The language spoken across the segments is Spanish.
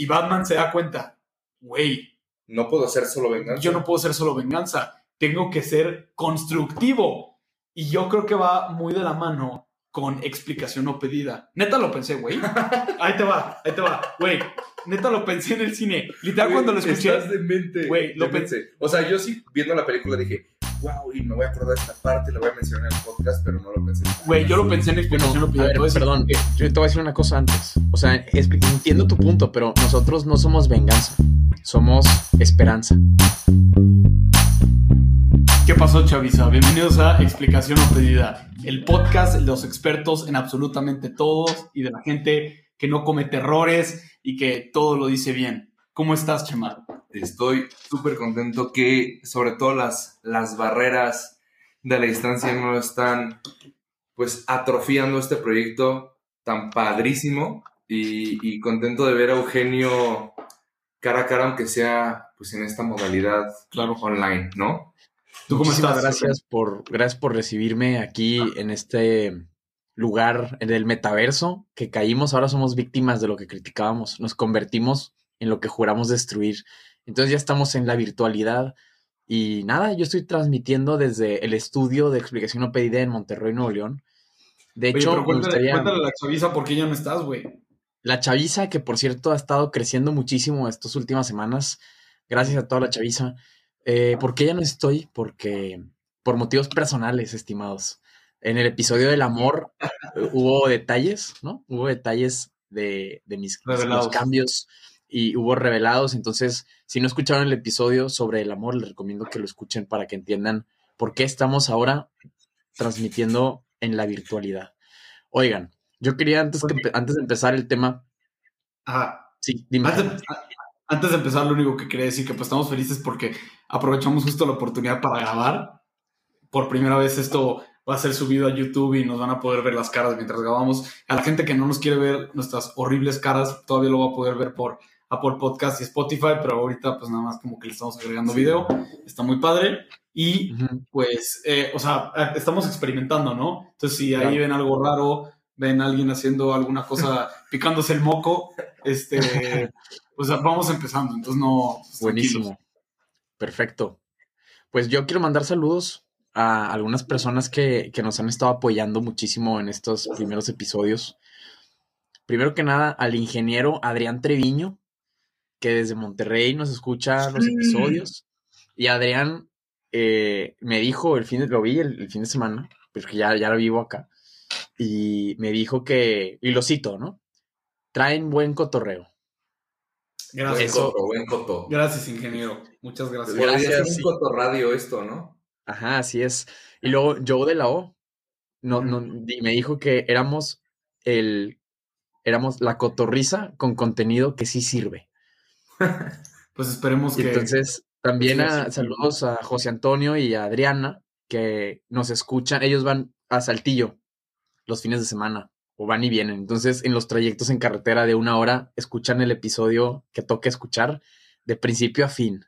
Y Batman se da cuenta, güey. No puedo ser solo venganza. Yo no puedo ser solo venganza. Tengo que ser constructivo. Y yo creo que va muy de la mano con explicación no pedida. Neta lo pensé, güey. Ahí te va, ahí te va, güey. Neta lo pensé en el cine. Literal, cuando lo escuché. Estás demente. Güey, lo pensé. O sea, yo sí, viendo la película, dije, wow, y me voy a acordar de esta parte, la voy a mencionar en el podcast, pero no lo pensé. Güey, yo lo pensé en explicación no pedida. perdón, yo te voy a decir una cosa antes. O sea, entiendo tu punto, pero nosotros no somos venganza. Somos esperanza. ¿Qué pasó, Chavisa? Bienvenidos a Explicación no pedida, el podcast de los expertos en absolutamente todos y de la gente que no comete errores y que todo lo dice bien. ¿Cómo estás, Chema? Estoy súper contento que sobre todo las, las barreras de la distancia no están pues atrofiando este proyecto tan padrísimo y, y contento de ver a Eugenio cara a cara, aunque sea pues en esta modalidad claro. online, ¿no? ¿Tú cómo estás? Gracias por, gracias por recibirme aquí en este lugar en el metaverso que caímos. Ahora somos víctimas de lo que criticábamos. Nos convertimos en lo que juramos destruir. Entonces ya estamos en la virtualidad. Y nada, yo estoy transmitiendo desde el estudio de explicación no pedida en Monterrey, Nuevo León. De hecho, cuéntale, a la chaviza por qué ya no estás, güey. La chaviza, que por cierto ha estado creciendo muchísimo estas últimas semanas. Gracias a toda la chaviza. Eh, ¿Por qué ya no estoy? Porque por motivos personales, estimados. En el episodio del amor eh, hubo detalles, ¿no? Hubo detalles de, mis cambios y hubo revelados. Entonces, si no escucharon el episodio sobre el amor, les recomiendo que lo escuchen para que entiendan por qué estamos ahora transmitiendo en la virtualidad. Oigan, yo quería antes, que, antes de empezar el tema. Ajá. Sí, dime. Antes de empezar, lo único que quería decir que pues estamos felices porque aprovechamos justo la oportunidad para grabar. Por primera vez esto va a ser subido a YouTube y nos van a poder ver las caras mientras grabamos. A la gente que no nos quiere ver nuestras horribles caras, todavía lo va a poder ver por Apple Podcast y Spotify, pero ahorita pues nada más como que le estamos agregando video. Está muy padre. Y pues, eh, o sea, estamos experimentando, ¿no? Entonces, si ahí ven algo raro, ven a alguien haciendo alguna cosa, picándose el moco, este, pues vamos empezando, entonces no. Pues, Buenísimo. Perfecto. Pues yo quiero mandar saludos a algunas personas que, nos han estado apoyando muchísimo en estos primeros episodios. Primero que nada, al ingeniero Adrián Treviño, que desde Monterrey nos escucha los episodios. Y Adrián eh, me dijo, el fin de, lo vi el, fin de semana, porque ya, ya lo vivo acá, y me dijo que, y lo cito, ¿no? Traen buen cotorreo. Gracias. Buen coto, Gracias, ingeniero. Muchas gracias. Gracias. un coto radio esto, ¿no? Ajá, así es. Y luego Joe de la O no, no, me dijo que éramos el éramos la cotorriza con contenido que sí sirve. pues esperemos que. Entonces, también a, saludos a José Antonio y a Adriana, que nos escuchan. Ellos van a Saltillo los fines de semana o van y vienen. Entonces, en los trayectos en carretera de una hora, escuchan el episodio que toca escuchar de principio a fin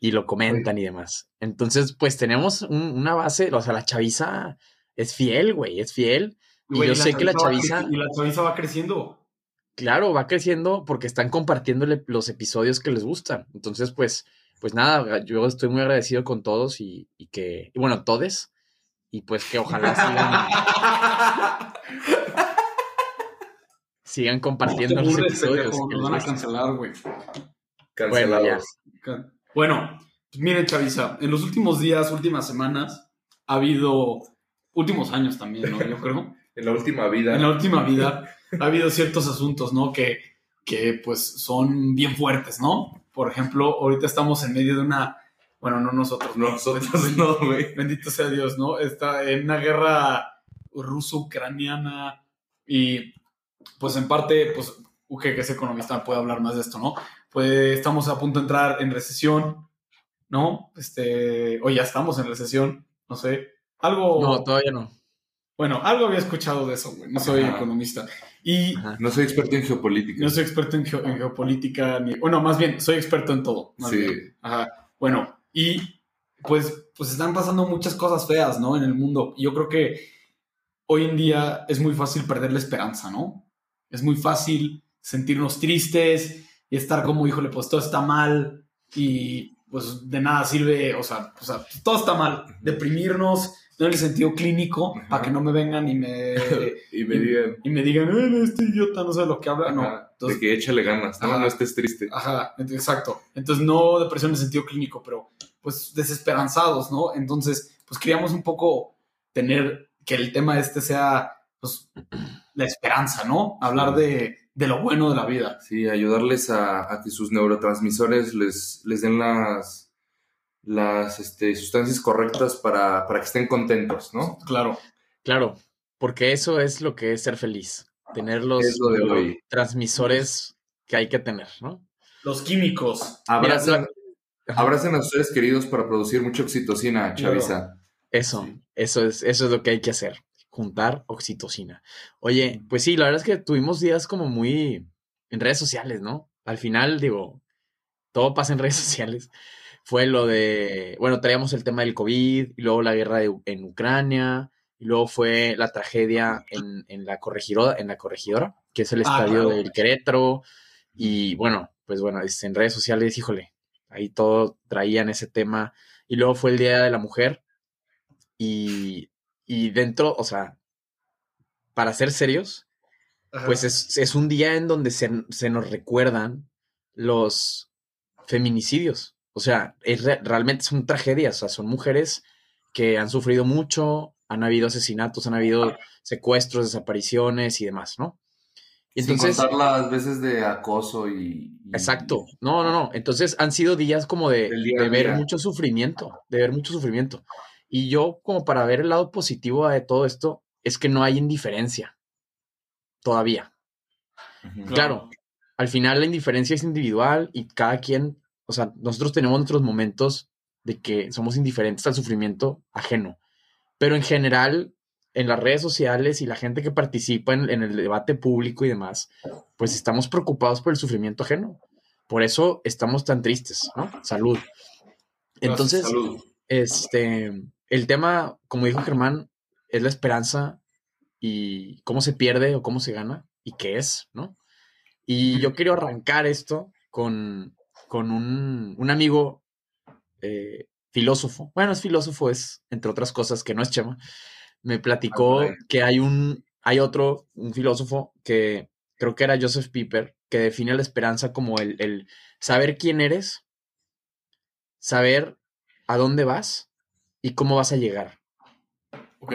y lo comentan y demás. Entonces, pues tenemos una base, o sea, la chaviza es fiel, güey, es fiel. Y yo sé que la chaviza... Y la chaviza va creciendo. Claro, va creciendo porque están compartiéndole los episodios que les gustan. Entonces, pues, pues nada, yo estoy muy agradecido con todos y, y que, y bueno, todes, y pues que ojalá sigan sigan compartiendo los episodios. nos van a cancelar, güey. Cancelados. Bueno, pues miren, Chavisa, en los últimos días, últimas semanas, ha habido, últimos años también, ¿no? Yo creo. En la última vida. En la última vida ha habido ciertos asuntos, ¿no? Que, que pues son bien fuertes, ¿no? Por ejemplo, ahorita estamos en medio de una, bueno, no nosotros, no, nosotros no, güey. Bendito sea Dios, ¿no? Está en una guerra ruso-ucraniana y pues en parte, pues Uge, que es economista, puede hablar más de esto, ¿no? Pues estamos a punto de entrar en recesión, ¿no? Este, o ya estamos en recesión, no sé. Algo. No, todavía no. Bueno, algo había escuchado de eso, güey. No soy economista. Y. No soy experto en geopolítica. No soy experto en, geopolítica, ni. Bueno, más bien, soy experto en todo. sí. Ajá. Bueno, y pues, pues están pasando muchas cosas feas, ¿no? En el mundo. Yo creo que hoy en día es muy fácil perder la esperanza, ¿no? Es muy fácil sentirnos tristes y estar como, híjole, pues todo está mal y pues de nada sirve, o sea, o sea todo está mal, deprimirnos, no en el sentido clínico, Ajá. para que no me vengan y me, y me digan, y me digan, "Eh, este idiota no sabe lo que habla, no. Entonces, de que échale ganas, ¿no? Ajá. No estés triste. Ajá, exacto. Entonces, no depresión en el sentido clínico, pero pues desesperanzados, ¿no? Entonces, pues queríamos un poco tener que el tema este sea, pues, la esperanza, ¿no? Hablar de, de lo bueno de la vida. Sí, ayudarles a, a que sus neurotransmisores les, les den las, las este, sustancias correctas para, para que estén contentos, ¿no? Claro. Claro, porque eso es lo que es ser feliz. Tener los Es lo de hoy. transmisores que hay que tener, ¿no? Los químicos. Abracen, Mira, Ajá. abracen a sus seres queridos para producir mucha oxitocina, Chavisa. Eso, Sí. eso es, eso es lo que hay que hacer. Juntar oxitocina. Oye, pues sí, la verdad es que tuvimos días como muy en redes sociales, ¿no? Al final, digo, todo pasa en redes sociales. Fue lo de, bueno, traíamos el tema del COVID, y luego la guerra de- en Ucrania, y luego fue la tragedia en, en la corregidora, en la corregidora, que es el Ah, estadio claro. del Querétaro. Y bueno, pues bueno, es- en redes sociales, híjole, ahí todo traían ese tema. Y luego fue el Día de la Mujer. Y, y dentro, o sea, para ser serios, Ajá. pues es, es un día en donde se, se nos recuerdan los feminicidios. O sea, es re- realmente son tragedias. O sea, son mujeres que han sufrido mucho, han habido asesinatos, han habido secuestros, desapariciones y demás, ¿no? Y entonces, Sin contar las veces de acoso y... y- exacto. No, no, no. Entonces han sido días como de, día ver día. mucho sufrimiento, de ver mucho sufrimiento. Y yo, como para ver el lado positivo de todo esto, es que no hay indiferencia todavía. Ujú. Claro, al final la indiferencia es individual y cada quien, o sea, nosotros tenemos nuestros momentos de que somos indiferentes al sufrimiento ajeno, pero en general, en las redes sociales y la gente que participa en, en el debate público y demás, pues estamos preocupados por el sufrimiento ajeno. Por eso estamos tan tristes, ¿no? Salud. Entonces, Salud. este, el tema, como dijo Germán, es la esperanza y cómo se pierde o cómo se gana y qué es, ¿no? Y yo quiero arrancar esto con, con un, un amigo eh, filósofo. Bueno, es filósofo, es entre otras cosas que no es Chema. Me platicó Ah, caray. que hay un, hay otro, un filósofo que creo que era Joseph Piper, que define la esperanza como el, el saber quién eres, saber a dónde vas y cómo vas a llegar. Ok.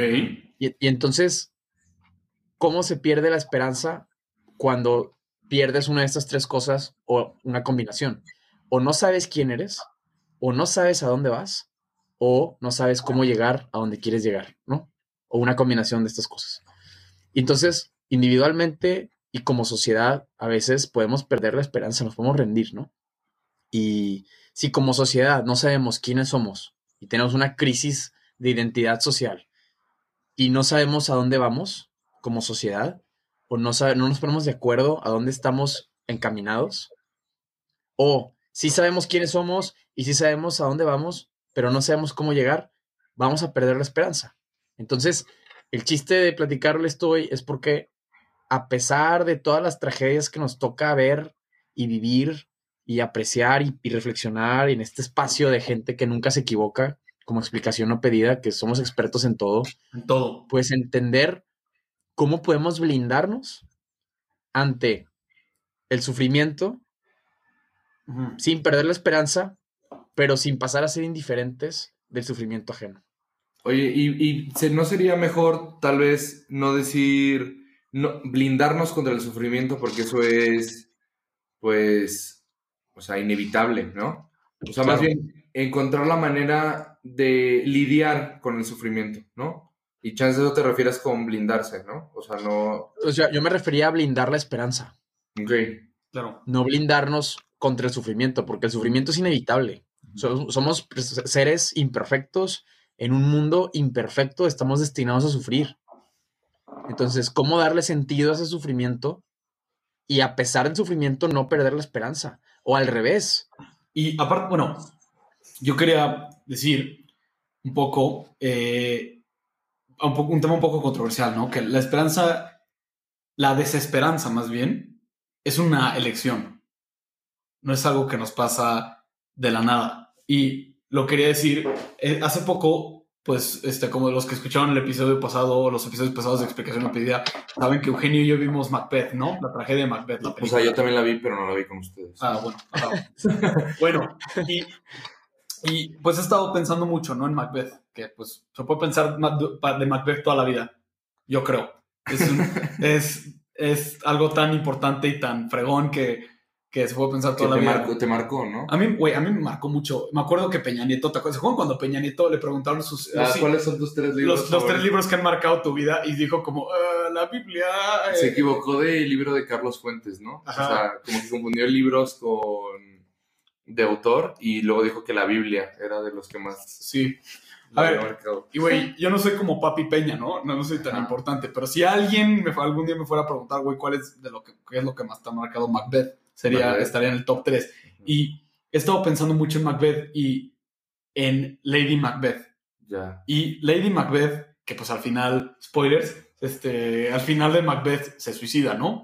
Y, y entonces, ¿cómo se pierde la esperanza cuando pierdes una de estas tres cosas o una combinación? O no sabes quién eres, o no sabes a dónde vas, o no sabes cómo llegar a donde quieres llegar, ¿no? O una combinación de estas cosas. Entonces, individualmente y como sociedad, a veces podemos perder la esperanza, nos podemos rendir, ¿no? Y si como sociedad no sabemos quiénes somos y tenemos una crisis de identidad social y no sabemos a dónde vamos como sociedad, o no, sabe- no nos ponemos de acuerdo a dónde estamos encaminados, o sí sabemos quiénes somos y sí sabemos a dónde vamos, pero no sabemos cómo llegar, vamos a perder la esperanza. Entonces, el chiste de platicarles esto hoy es porque a pesar de todas las tragedias que nos toca ver y vivir y apreciar y, y reflexionar en este espacio de gente que nunca se equivoca, como explicación no pedida, que somos expertos en todo, En todo. pues entender cómo podemos blindarnos ante el sufrimiento Sin perder la esperanza, pero sin pasar a ser indiferentes del sufrimiento ajeno. Oye, ¿y, y se- no sería mejor tal vez no decir, no, blindarnos contra el sufrimiento porque eso es, pues, o sea, inevitable, ¿no? O sea, más bien encontrar la manera de lidiar con el sufrimiento, ¿no? Y chance eso te refieres con blindarse, ¿no? O sea, no... O sea, yo me refería a blindar la esperanza, Ok. Claro. no blindarnos contra el sufrimiento, porque el sufrimiento es inevitable. So- Somos pues, seres imperfectos en un mundo imperfecto, estamos destinados a sufrir. Entonces, ¿cómo darle sentido a ese sufrimiento y a pesar del sufrimiento no perder la esperanza? O al revés. Y aparte, bueno, yo quería decir un poco, eh, un, poco, un tema un poco controversial, ¿no? Que la esperanza, la desesperanza más bien, es una elección. No es algo que nos pasa de la nada. Y lo quería decir, eh, hace poco, pues, este, como los que escucharon el episodio pasado, o los episodios pasados de Explicación pedida, saben que Eugenio y yo vimos Macbeth, ¿no? La tragedia de Macbeth, la O sea, yo también la vi, pero no la vi con ustedes. Ah, bueno. bueno, y, y, pues he estado pensando mucho, ¿no? En Macbeth, que pues se puede pensar de Macbeth toda la vida, yo creo. Es, un- es, es algo tan importante y tan fregón que, que se puede pensar Que toda la te vida. marcó, te marcó, ¿no? A mí, güey, a mí me marcó mucho. Me acuerdo que Peña Nieto, ¿te acuerdas? ¿Se acuerdan cuando Peña Nieto le preguntaron sus, Ah, ¿Cuáles son tus tres libros? los- los tres libros que han marcado tu vida? Y dijo como, "Ah, la Biblia. eh". Se equivocó del libro de Carlos Fuentes, ¿no? Ajá. O sea, como que confundió libros con de autor y luego dijo que la Biblia era de los que más Sí. A ver. marcado. Y güey, yo no soy como Papi Peña, ¿no? No, no soy tan Ajá. importante. Pero si alguien me, algún día me fuera a preguntar, güey, ¿cuál es, de lo que, qué es lo que más te ha marcado Macbeth? Sería, Macbeth. estaría en el top 3. Y he estado pensando mucho en Macbeth y en Lady Macbeth. Ya. Y Lady Macbeth, que pues al final, spoilers, este, al final de Macbeth se suicida, ¿no?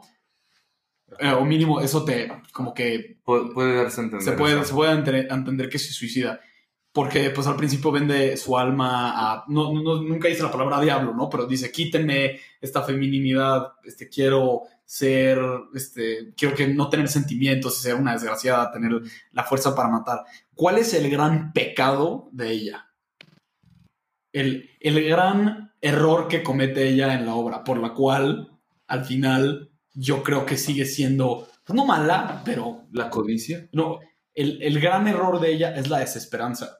Eh, o mínimo eso te, como que Pu- puede darse a entender. se puede, eso. se puede ente- entender que se suicida. Porque pues al principio vende su alma a... No, no- nunca dice la palabra diablo, ¿no? Pero dice, quítenme esta feminidad, este, quiero ser, este, quiero que no tener sentimientos y ser una desgraciada, tener la fuerza para matar. ¿Cuál es el gran pecado de ella? El, el gran error que comete ella en la obra, por la cual al final yo creo que sigue siendo, pues no mala, pero La codicia. no, el, el gran error de ella es la desesperanza,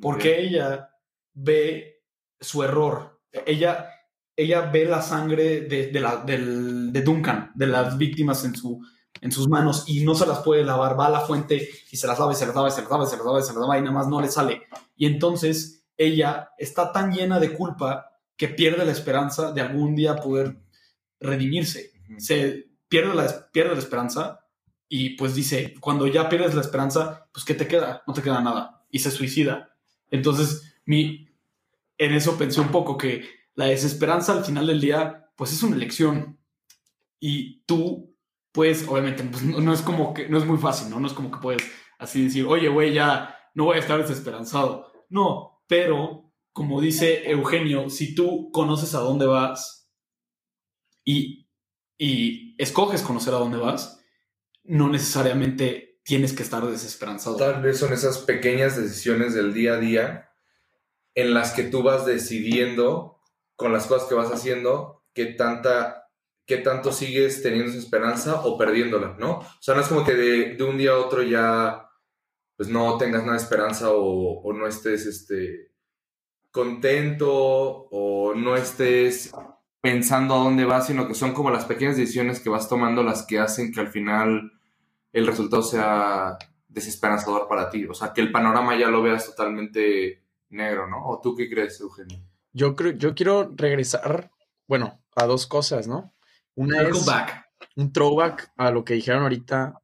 porque ella ve su error. Ella, ella ve la sangre de, de la, del- de Duncan, de las víctimas en, su, en sus manos y no se las puede lavar. Va a la fuente y se las lava, y se las lava, y se las lava, y se las lava, y se las lava y nada más no le sale. Y entonces ella está tan llena de culpa que pierde la esperanza de algún día poder redimirse se pierde la, pierde la esperanza y pues dice, cuando ya pierdes la esperanza, pues ¿qué te queda? No te queda nada. Y se suicida. Entonces, mi, en eso pensé un poco que la desesperanza al final del día, pues es una elección. Y tú, pues, obviamente, pues, no, no es como que, no es muy fácil, ¿no? No es como que puedes así decir, oye, güey, ya no voy a estar desesperanzado. No, pero, como dice Eugenio, si tú conoces a dónde vas y, y escoges conocer a dónde vas, no necesariamente tienes que estar desesperanzado. Tal vez son esas pequeñas decisiones del día a día en las que tú vas decidiendo con las cosas que vas haciendo qué tanta qué tanto sigues teniendo esa esperanza o perdiéndola, ¿no? O sea, no es como que de, de un día a otro ya pues no tengas nada de esperanza o, o no estés este contento o no estés pensando a dónde vas, sino que son como las pequeñas decisiones que vas tomando las que hacen que al final el resultado sea desesperanzador para ti. O sea, que el panorama ya lo veas totalmente negro, ¿no? ¿O tú qué crees, Eugenio? Yo creo, yo quiero regresar, bueno, a dos cosas, ¿no? Una es back. un throwback a lo que dijeron ahorita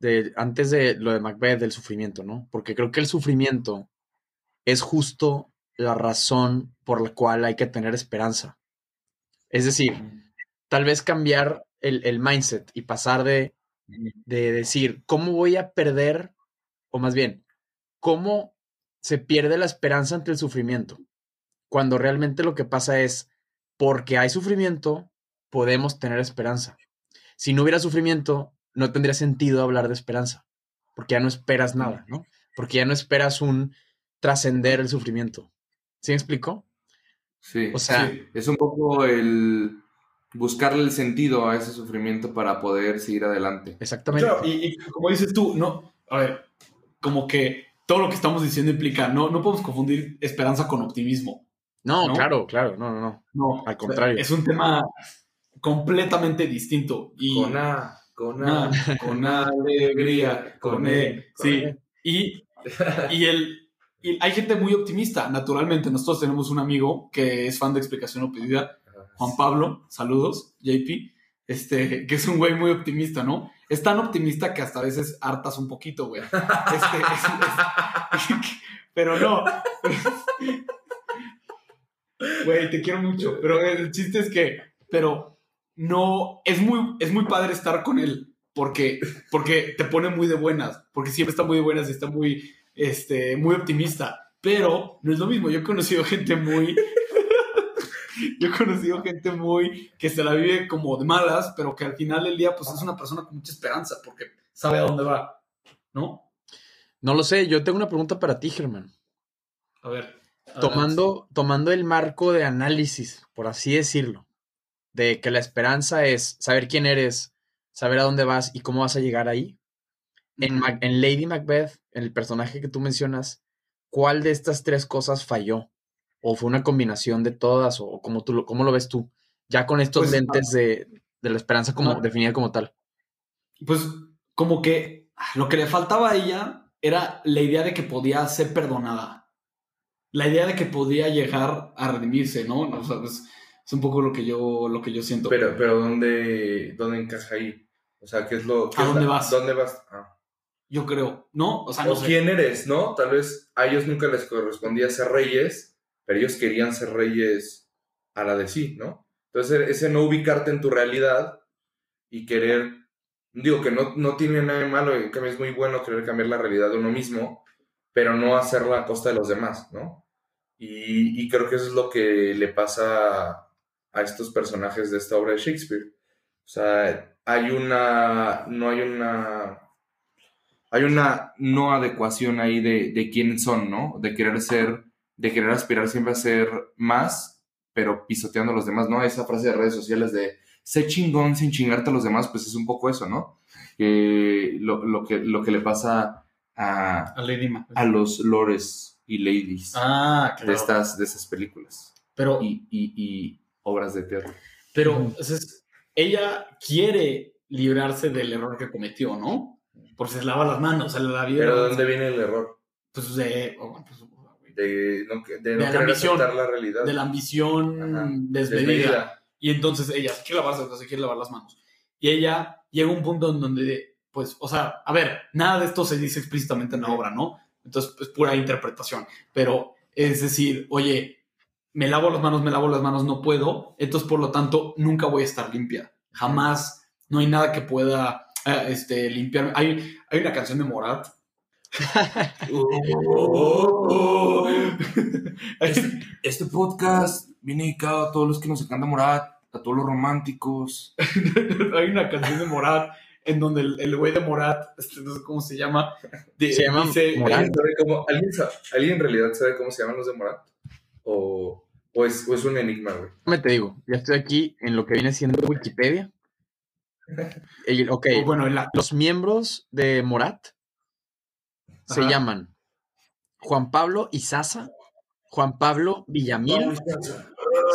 de, antes de lo de Macbeth, del sufrimiento, ¿no? Porque creo que el sufrimiento es justo la razón por la cual hay que tener esperanza. Es decir, tal vez cambiar el, el mindset y pasar de, de decir, ¿cómo voy a perder? O más bien, ¿cómo se pierde la esperanza ante el sufrimiento? Cuando realmente lo que pasa es, porque hay sufrimiento, podemos tener esperanza. Si no hubiera sufrimiento, no tendría sentido hablar de esperanza, porque ya no esperas nada, ¿no? Porque ya no esperas un trascender el sufrimiento. ¿Sí me explico? Sí. O sea, Sí. Es un poco el buscarle el sentido a ese sufrimiento para poder seguir adelante. exactamente. Claro, y, y como dices tú, no, a ver, como que todo lo que estamos diciendo implica, no, no podemos confundir esperanza con optimismo. No, ¿no? claro, claro, no, no, no. No, Al contrario. Es un tema completamente distinto. Y Con A, con A. con alegría, con E. Sí. Y, y el, y hay gente muy optimista, naturalmente. Nosotros tenemos un amigo que es fan de Explicación o Pedida, Juan Pablo, saludos, JP, este, que es un güey muy optimista, ¿no? Es tan optimista que hasta a veces hartas un poquito, güey. Este, es- es- pero no. Güey, te quiero mucho, pero el chiste es que, pero no, es muy, es muy padre estar con él, porque, porque te pone muy de buenas, porque siempre está muy de buenas y está muy, este, muy optimista. Pero no es lo mismo. Yo he conocido gente muy. yo he conocido gente muy que se la vive como de malas, pero que al final del día, pues es una persona con mucha esperanza, porque sabe a dónde va, ¿no? No lo sé, yo tengo una pregunta para ti, Germán. A ver. Tomando, tomando el marco de análisis, por así decirlo, de que la esperanza es saber quién eres, saber a dónde vas y cómo vas a llegar ahí. En, en Lady Macbeth, en el personaje que tú mencionas, ¿cuál de estas tres cosas falló? ¿O fue una combinación de todas? ¿O cómo, tú lo, cómo lo ves tú? Ya con estos Pues, lentes de, de la esperanza como no. definida como tal. Pues como que lo que le faltaba a ella era la idea de que podía ser perdonada. La idea de que podía llegar a redimirse, ¿no? O sea, pues, es un poco lo que yo, lo que yo siento. Pero, pero ¿dónde, ¿dónde encaja ahí? O sea, ¿qué es lo qué ¿A dónde vas? ¿Dónde vas? Ah. yo creo, ¿no? O sea, no o sé. quién eres, ¿no? Tal vez a ellos nunca les correspondía ser reyes, pero ellos querían ser reyes a la de sí, ¿no? Entonces, ese no ubicarte en tu realidad y querer, digo que no, no tiene nada de malo, cambio es muy bueno querer cambiar la realidad de uno mismo, pero no hacerla a costa de los demás, ¿no? Y, y creo que eso es lo que le pasa a estos personajes de esta obra de Shakespeare. O sea, hay una, no hay una hay una no adecuación ahí de, de quiénes son, ¿no? De querer ser, de querer aspirar siempre a ser más, pero pisoteando a los demás, ¿no? Esa frase de redes sociales de sé chingón sin chingarte a los demás, pues es un poco eso, ¿no? Que lo, lo que, lo que le pasa a, A Lady Macbeth. a los lores y ladies Ah, de, estas, de esas películas Pero, y, y, y obras de teatro. pero entonces, ella quiere librarse del error que cometió, ¿no? Porque se lava las manos, se la vida. Pero ¿de dónde viene el error? Pues de, oh, pues, De no, que- de no De la querer ambición. aceptar la realidad. de la ambición Ajá. desmedida. Desmedida. Y entonces ella se quiere lavar, se quiere lavar las manos. Y ella llega a un punto en donde, pues, o sea, a ver, nada de esto se dice explícitamente en la obra, ¿no? Entonces, es pura interpretación. Pero es decir, oye, me lavo las manos, me lavo las manos, no puedo. Entonces, por lo tanto, nunca voy a estar limpia. Jamás, no hay nada que pueda eh, este, limpiarme. Hay, hay una canción de Morat. Hay- Este podcast viene dedicado a todos los que nos encanta Morat, a todos los románticos. hay una canción de Morat en donde el güey de Morat, este, no sé cómo se llama, de- Se llama Morat. ¿Alguien, sabe cómo- ¿alguien, en realidad sabe cómo se llaman los de Morat? ¿O, o, es, o es un enigma, güey? Déjame te digo, ya estoy aquí en lo que viene siendo Wikipedia. El- ok, o bueno, la, los miembros de Morat se llaman Juan Pablo Izaza, Juan Pablo Villamil,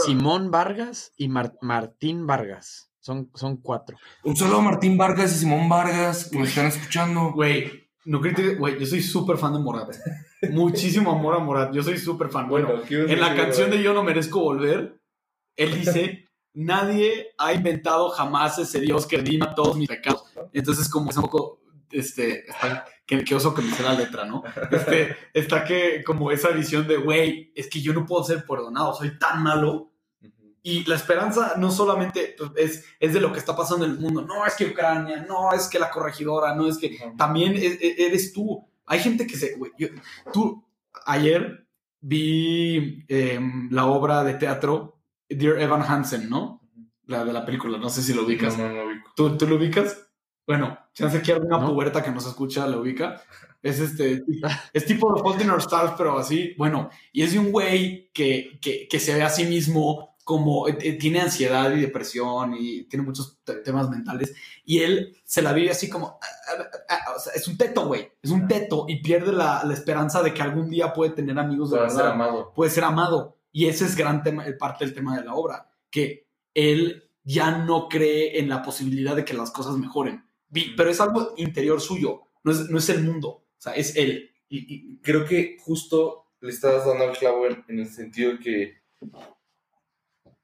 Simón Vargas y Mar- Martín Vargas. Son, son cuatro. Un saludo a Martín Vargas y Simón Vargas que me están escuchando. güey, no critiques, güey, yo soy súper fan de Morat. Muchísimo amor a Morat, yo soy súper fan. Bueno, en la canción de Yo no merezco volver, él dice, nadie ha inventado jamás ese Dios que redima todos mis pecados. Entonces, como es un poco, este, está- que, que oso que me sé la letra, ¿no? Este, está que como esa visión de, güey, es que yo no puedo ser perdonado, soy tan malo. Y la esperanza no solamente pues, es, es de lo que está pasando en el mundo, no es que Ucrania, no es que la corregidora, no es que también e- e- eres tú. Hay gente que se. güey, yo- tú, ayer vi em, la obra de teatro Dear Evan Hansen, ¿no? La de la película, no sé si lo ubicas. No, no, no ubico. ¿Tú, ¿Tú lo ubicas? Bueno, chance que alguna No. puberta que nos escucha lo ubica. Es este. Es tipo The Fault in Our Stars, pero así. Bueno, y es de un güey que, que, que se ve a sí mismo como. eh, eh, tiene ansiedad y depresión y tiene muchos te- temas mentales. Y él se la vive así como. ah, ah, ah, o sea, es un teto, güey. Es un teto y pierde la, la esperanza de que algún día puede tener amigos de ser verdad amado. puede ser amado. Y ese es gran tema, parte del tema de la obra, que él ya no cree en la posibilidad de que las cosas mejoren. Vi- Pero es algo interior suyo, no es, no es el mundo, o sea, es él. Y, y creo que justo le estás dando el clavo en, en el sentido que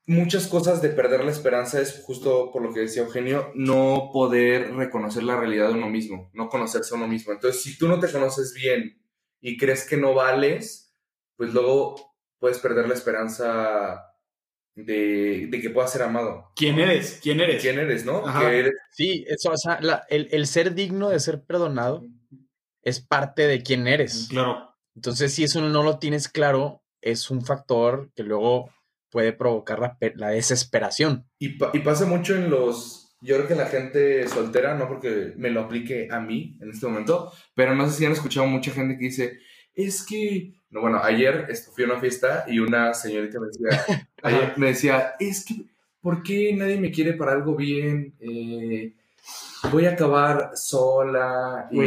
muchas cosas de perder la esperanza es justo por lo que decía Eugenio, no poder reconocer la realidad de uno mismo, no conocerse a uno mismo. Entonces, si tú no te conoces bien y crees que no vales, pues luego puedes perder la esperanza de, de que puedas ser amado. ¿Quién eres? ¿Quién eres? ¿Quién eres, no? Eres- Sí, eso, o sea, la- el, el ser digno de ser perdonado es parte de quién eres. Claro. Entonces, si eso no lo tienes claro, es un factor que luego puede provocar la, la desesperación. Y, pa- y pasa mucho en los. Yo creo que la gente soltera, no porque me lo aplique a mí en este momento, pero no sé si han escuchado mucha gente que dice: Es que. No, bueno, ayer fui a una fiesta y una señorita me decía: ayer me decía, es que, ¿por qué nadie me quiere para algo bien? Eh, voy a acabar sola y,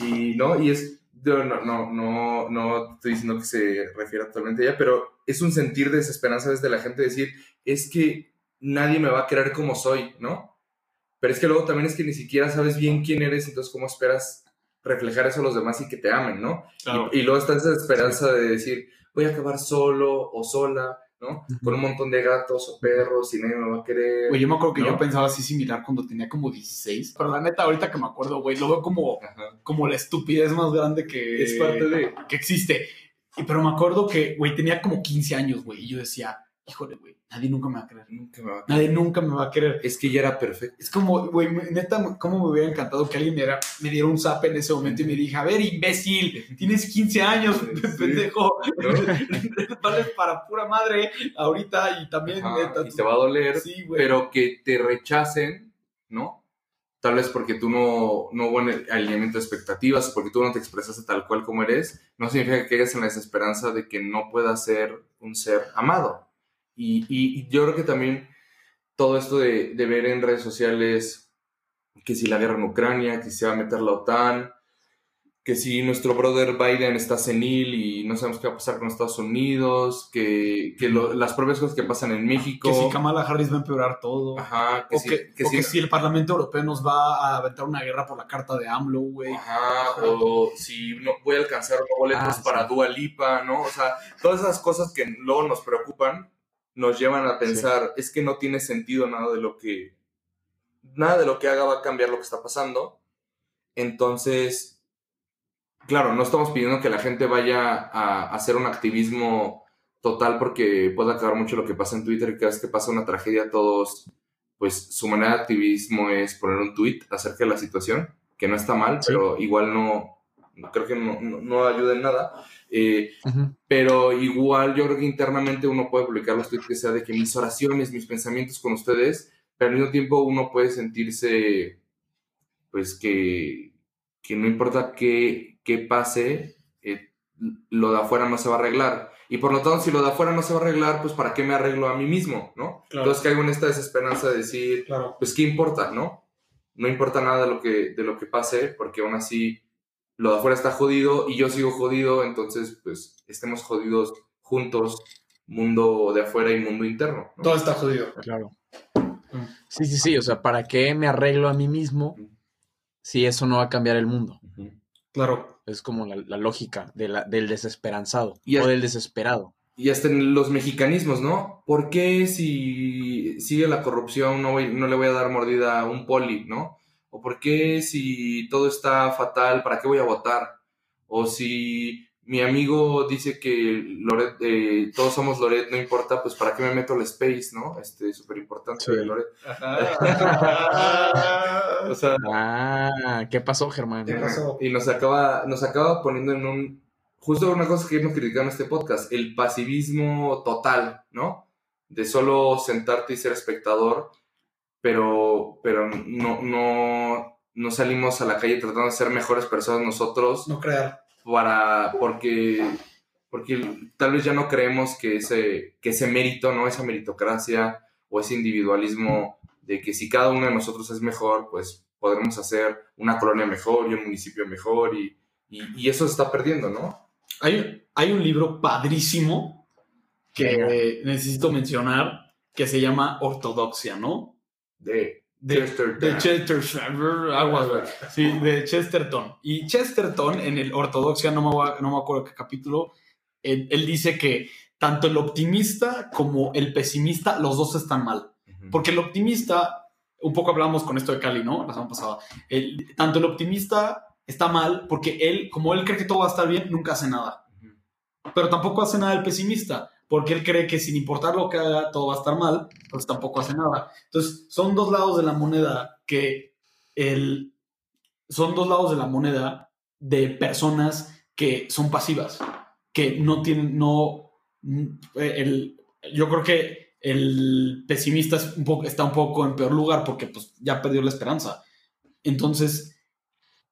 y no, y es, no, no, no, no estoy diciendo que se refiera totalmente a ella, pero es un sentir de desesperanza desde la gente decir, es que nadie me va a querer como soy, ¿no? Pero es que luego también es que ni siquiera sabes bien quién eres, entonces cómo esperas reflejar eso a los demás y que te amen, ¿no? Claro. Y, y luego está esa esperanza de decir, voy a acabar solo o sola, ¿no? Con un montón de gatos o perros y nadie me va a querer. Güey, yo me acuerdo que ¿No? yo pensaba así similar cuando tenía como 16. Pero la neta, ahorita que me acuerdo, güey, lo veo como, Ajá. como la estupidez más grande que, Es parte de... que existe. Y, pero me acuerdo que, güey, tenía como 15 años, güey. Y yo decía, híjole, güey, nadie nunca me va a querer. Nunca me va a- Nadie nunca me va a querer. Es que ya era perfecto. Es como, güey, neta, cómo me hubiera encantado que alguien me, diera- me diera un zap en ese momento y me dijera, a ver, imbécil, tienes 15 años, Sí. pendejo. Vales para pura madre ahorita y también, Ajá, neta, y te va a doler, Sí, güey. pero que te rechacen, ¿no? Tal vez porque tú no, no hubo alineamiento de expectativas, porque tú no te expresaste tal cual como eres, no significa que caigas en la desesperanza de que no puedas ser un ser amado. Y, y- y yo creo que también todo esto de, de ver en redes sociales que si la guerra en Ucrania, que si se va a meter la OTAN, que si nuestro brother Biden está senil y no sabemos qué va a pasar con Estados Unidos, que, que lo- las propias cosas que pasan en México. que si Kamala Harris va a empeorar todo. Ajá, que o si, que, que o si- el Parlamento Europeo nos va a aventar una guerra por la carta de AMLO, güey. Ajá, o si no voy a alcanzar unos boletos Ah, sí. para Dua Lipa, ¿no? O sea, todas esas cosas que luego nos preocupan nos llevan a pensar, es que no tiene sentido nada de lo que nada de lo que haga va a cambiar lo que está pasando. Entonces, claro, no estamos pidiendo que la gente vaya a hacer un activismo total porque puede acabar mucho lo que pasa en Twitter, que cada vez que pasa una tragedia todos, pues su manera de activismo es poner un tweet acerca de la situación, que no está mal, Sí. pero igual no, creo que no, no, no ayuda en nada. Eh, pero igual yo creo que internamente uno puede publicar los tweets que sea de que mis oraciones, mis pensamientos con ustedes, pero al mismo tiempo uno puede sentirse, pues que, que no importa qué, qué pase, eh, lo de afuera no se va a arreglar. Y por lo tanto, si lo de afuera no se va a arreglar, pues ¿para qué me arreglo a mí mismo? ¿no? Claro. Entonces caigo en esta desesperanza de decir, Claro. pues ¿qué importa? ¿no? No importa nada de lo que, de lo que pase, porque aún así lo de afuera está jodido y yo sigo jodido, entonces pues estemos jodidos juntos, mundo de afuera y mundo interno. ¿no? Todo está jodido. Claro. Mm. Sí, sí, sí. O sea, ¿para qué me arreglo a mí mismo si eso no va a cambiar el mundo? Claro. Es como la, la lógica de la- del desesperanzado Y o del desesperado. Y hasta en los mexicanismos, ¿no? ¿Por qué si sigue la corrupción no, voy- no le voy a dar mordida a un poli, ¿no? ¿O por qué si todo está fatal, para qué voy a votar? O si mi amigo dice que Loret, eh, todos somos Loret, no importa, pues para qué me meto al space, ¿no? Este, súper importante Sí. de Loret. O sea, Ah, ¿qué pasó, Germán? ¿Qué pasó? y nos acaba, nos acaba poniendo en un, justo una cosa que hemos criticado en este podcast, el pasivismo total, ¿no? De solo sentarte y ser espectador, pero, pero no, no, no salimos a la calle tratando de ser mejores personas nosotros No crear. Para, porque, porque tal vez ya no creemos que ese, que ese mérito, ¿no? Esa meritocracia o ese individualismo de que si cada uno de nosotros es mejor, pues podremos hacer una colonia mejor y un municipio mejor y, y, y eso se está perdiendo, ¿no? Hay, hay un libro padrísimo que necesito mencionar que se llama Ortodoxia, ¿no? De, De, Chesterton. de así. Sí, de Chesterton. Y Chesterton, en el Ortodoxia, no me, voy a- no me acuerdo qué capítulo, él, él dice que tanto el optimista como el pesimista, los dos están mal. Porque el optimista, un poco hablamos con esto de Cali, ¿no? La semana pasada. El- tanto el optimista está mal porque él, como él cree que todo va a estar bien, nunca hace nada. Pero tampoco hace nada el pesimista, porque él cree que sin importar lo que haga, todo va a estar mal, pues tampoco hace nada. Entonces, son dos lados de la moneda que el, son dos lados de la moneda de personas que son pasivas, que no tienen, no, el, yo creo que el pesimista es un poco, está un poco en peor lugar porque pues ya perdió la esperanza. Entonces,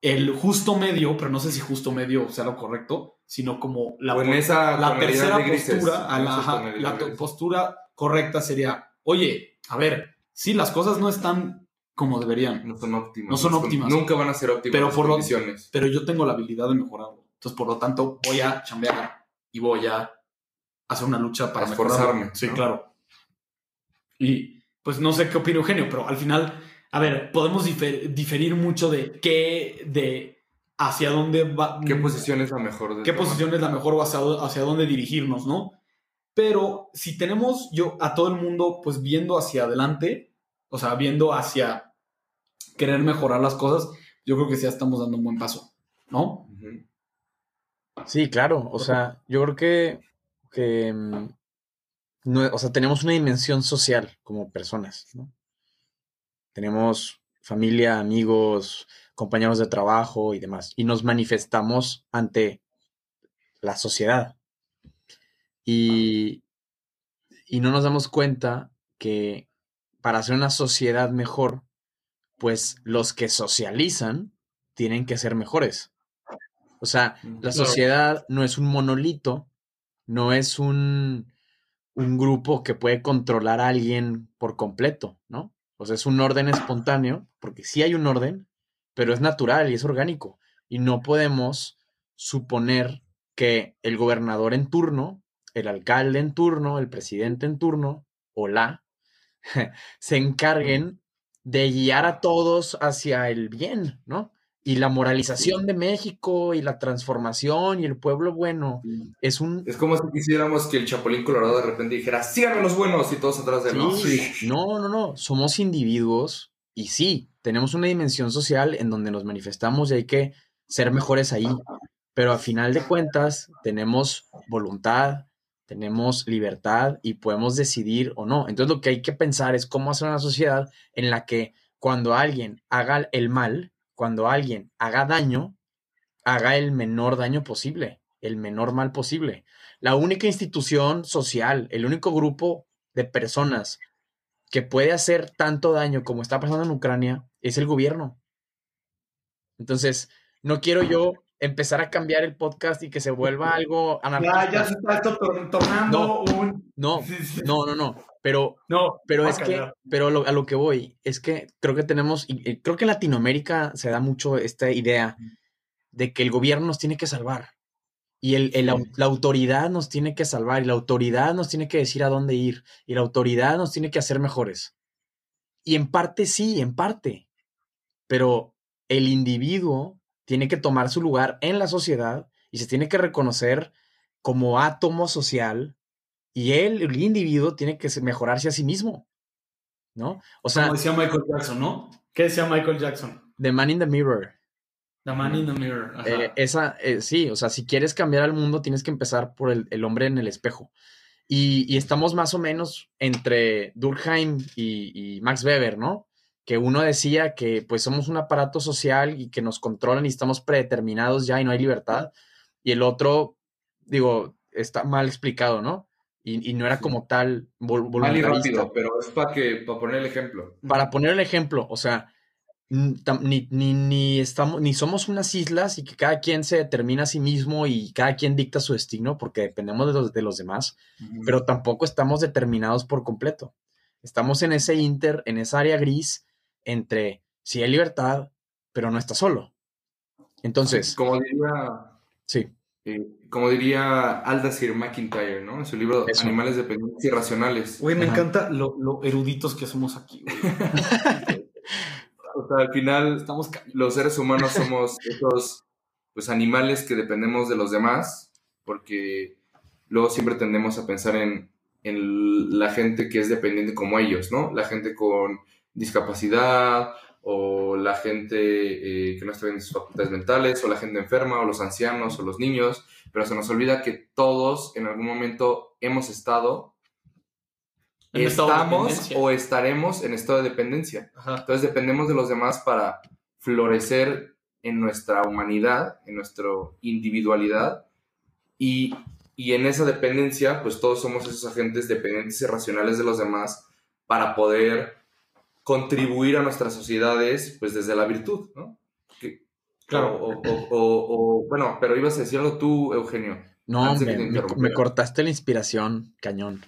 el justo medio, pero no sé si justo medio sea lo correcto, sino como la, la tercera postura, la, postura correcta sería, oye, a ver, sí, las cosas no están como deberían. No son óptimas. No son óptimas. Nunca van a ser óptimas pero por condiciones. pero yo tengo la habilidad de mejorarlo. Entonces, por lo tanto, voy a chambear y voy a hacer una lucha para esforzarme. Sí, claro. Y pues no sé qué opina Eugenio, pero al final, a ver, podemos diferir mucho de qué, de hacia dónde va. ¿Qué posición es la mejor? ¿Qué posición es la mejor o hacia, hacia dónde dirigirnos, no? Pero si tenemos yo a todo el mundo pues viendo hacia adelante, o sea, viendo hacia querer mejorar las cosas, yo creo que ya estamos dando un buen paso, ¿no? Sí, claro. O sea, yo creo que, que mm, o sea, tenemos una dimensión social como personas, ¿no? Tenemos familia, amigos, compañeros de trabajo y demás, y nos manifestamos ante la sociedad. Y, y no nos damos cuenta que para hacer una sociedad mejor, pues los que socializan tienen que ser mejores. O sea, la sociedad no es un monolito, no es un, un grupo que puede controlar a alguien por completo, ¿no? O sea, es un orden espontáneo, porque sí hay un orden, pero es natural y es orgánico. Y no podemos suponer que el gobernador en turno, el alcalde en turno, el presidente en turno, o la, se encarguen de guiar a todos hacia el bien, ¿no? Y la moralización de México y la transformación y el pueblo bueno es un... Es como si quisiéramos que el Chapulín Colorado de repente dijera, síganme los buenos y todos atrás de él. Sí. ¿no? no, no, somos individuos y sí, tenemos una dimensión social en donde nos manifestamos y hay que ser mejores ahí, pero a final de cuentas tenemos voluntad, tenemos libertad y podemos decidir o no. Entonces lo que hay que pensar es cómo hacer una sociedad en la que cuando alguien haga el mal, cuando alguien haga daño, haga el menor daño posible, el menor mal posible. La única institución social, el único grupo de personas que puede hacer tanto daño como está pasando en Ucrania es el gobierno. Entonces, no quiero yo empezar a cambiar el podcast y que se vuelva algo anarquista. Ya, ya se está esto tornando un... No, no, no, no. Pero, no, pero es que, pero a lo que voy, es que creo que tenemos, y creo que en Latinoamérica se da mucho esta idea de que el gobierno nos tiene que salvar. Y el, la autoridad nos tiene que salvar, y la autoridad nos tiene que decir a dónde ir, y la autoridad nos tiene que hacer mejores. Y en parte sí, en parte. Pero el individuo tiene que tomar su lugar en la sociedad y se tiene que reconocer como átomo social y él, el individuo, tiene que mejorarse a sí mismo, ¿no? O sea... Como decía Michael Jackson, ¿no? ¿Qué decía Michael Jackson? The Man in the Mirror. The Man in the Mirror. Eh, esa, eh, sí, o sea, si quieres cambiar al mundo, tienes que empezar por el, hombre en el espejo. Y, estamos más o menos entre Durkheim y, Max Weber, ¿no? Que uno decía que pues somos un aparato social y que nos controlan y estamos predeterminados ya y no hay libertad. Y el otro, digo, está mal explicado, ¿no? y, no era como tal Mal y rápido, pero es para que para poner el ejemplo. Para poner el ejemplo, o sea, ni, ni, ni, estamos, ni somos unas islas y que cada quien se determina a sí mismo y cada quien dicta su destino porque dependemos de los, de los demás, pero tampoco estamos determinados por completo. Estamos en ese inter, en esa área gris entre si hay libertad, pero no está solo. Entonces. Como diría. Sí. Eh, como diría Aldacir McIntyre, ¿no? En su libro Animales Dependientes y Racionales. Güey, me encanta lo, eruditos que somos aquí, o sea, al final, Estamos los seres humanos somos esos pues, animales que dependemos de los demás, porque luego siempre tendemos a pensar en, en la gente que es dependiente como ellos, ¿no? La gente con discapacidad o la gente eh, que no está en sus facultades mentales, o la gente enferma, o los ancianos, o los niños, pero se nos olvida que todos en algún momento hemos estado, En estamos o estaremos en estado de dependencia. Ajá. Entonces dependemos de los demás para florecer en nuestra humanidad, en nuestra individualidad y, y en esa dependencia, pues todos somos esos agentes dependientes y racionales de los demás para poder contribuir a nuestras sociedades, pues desde la virtud, ¿no? Que- Claro. O, o- o- o- bueno, pero ibas a decir algo tú, Eugenio. No, me, me cortaste la inspiración, cañón.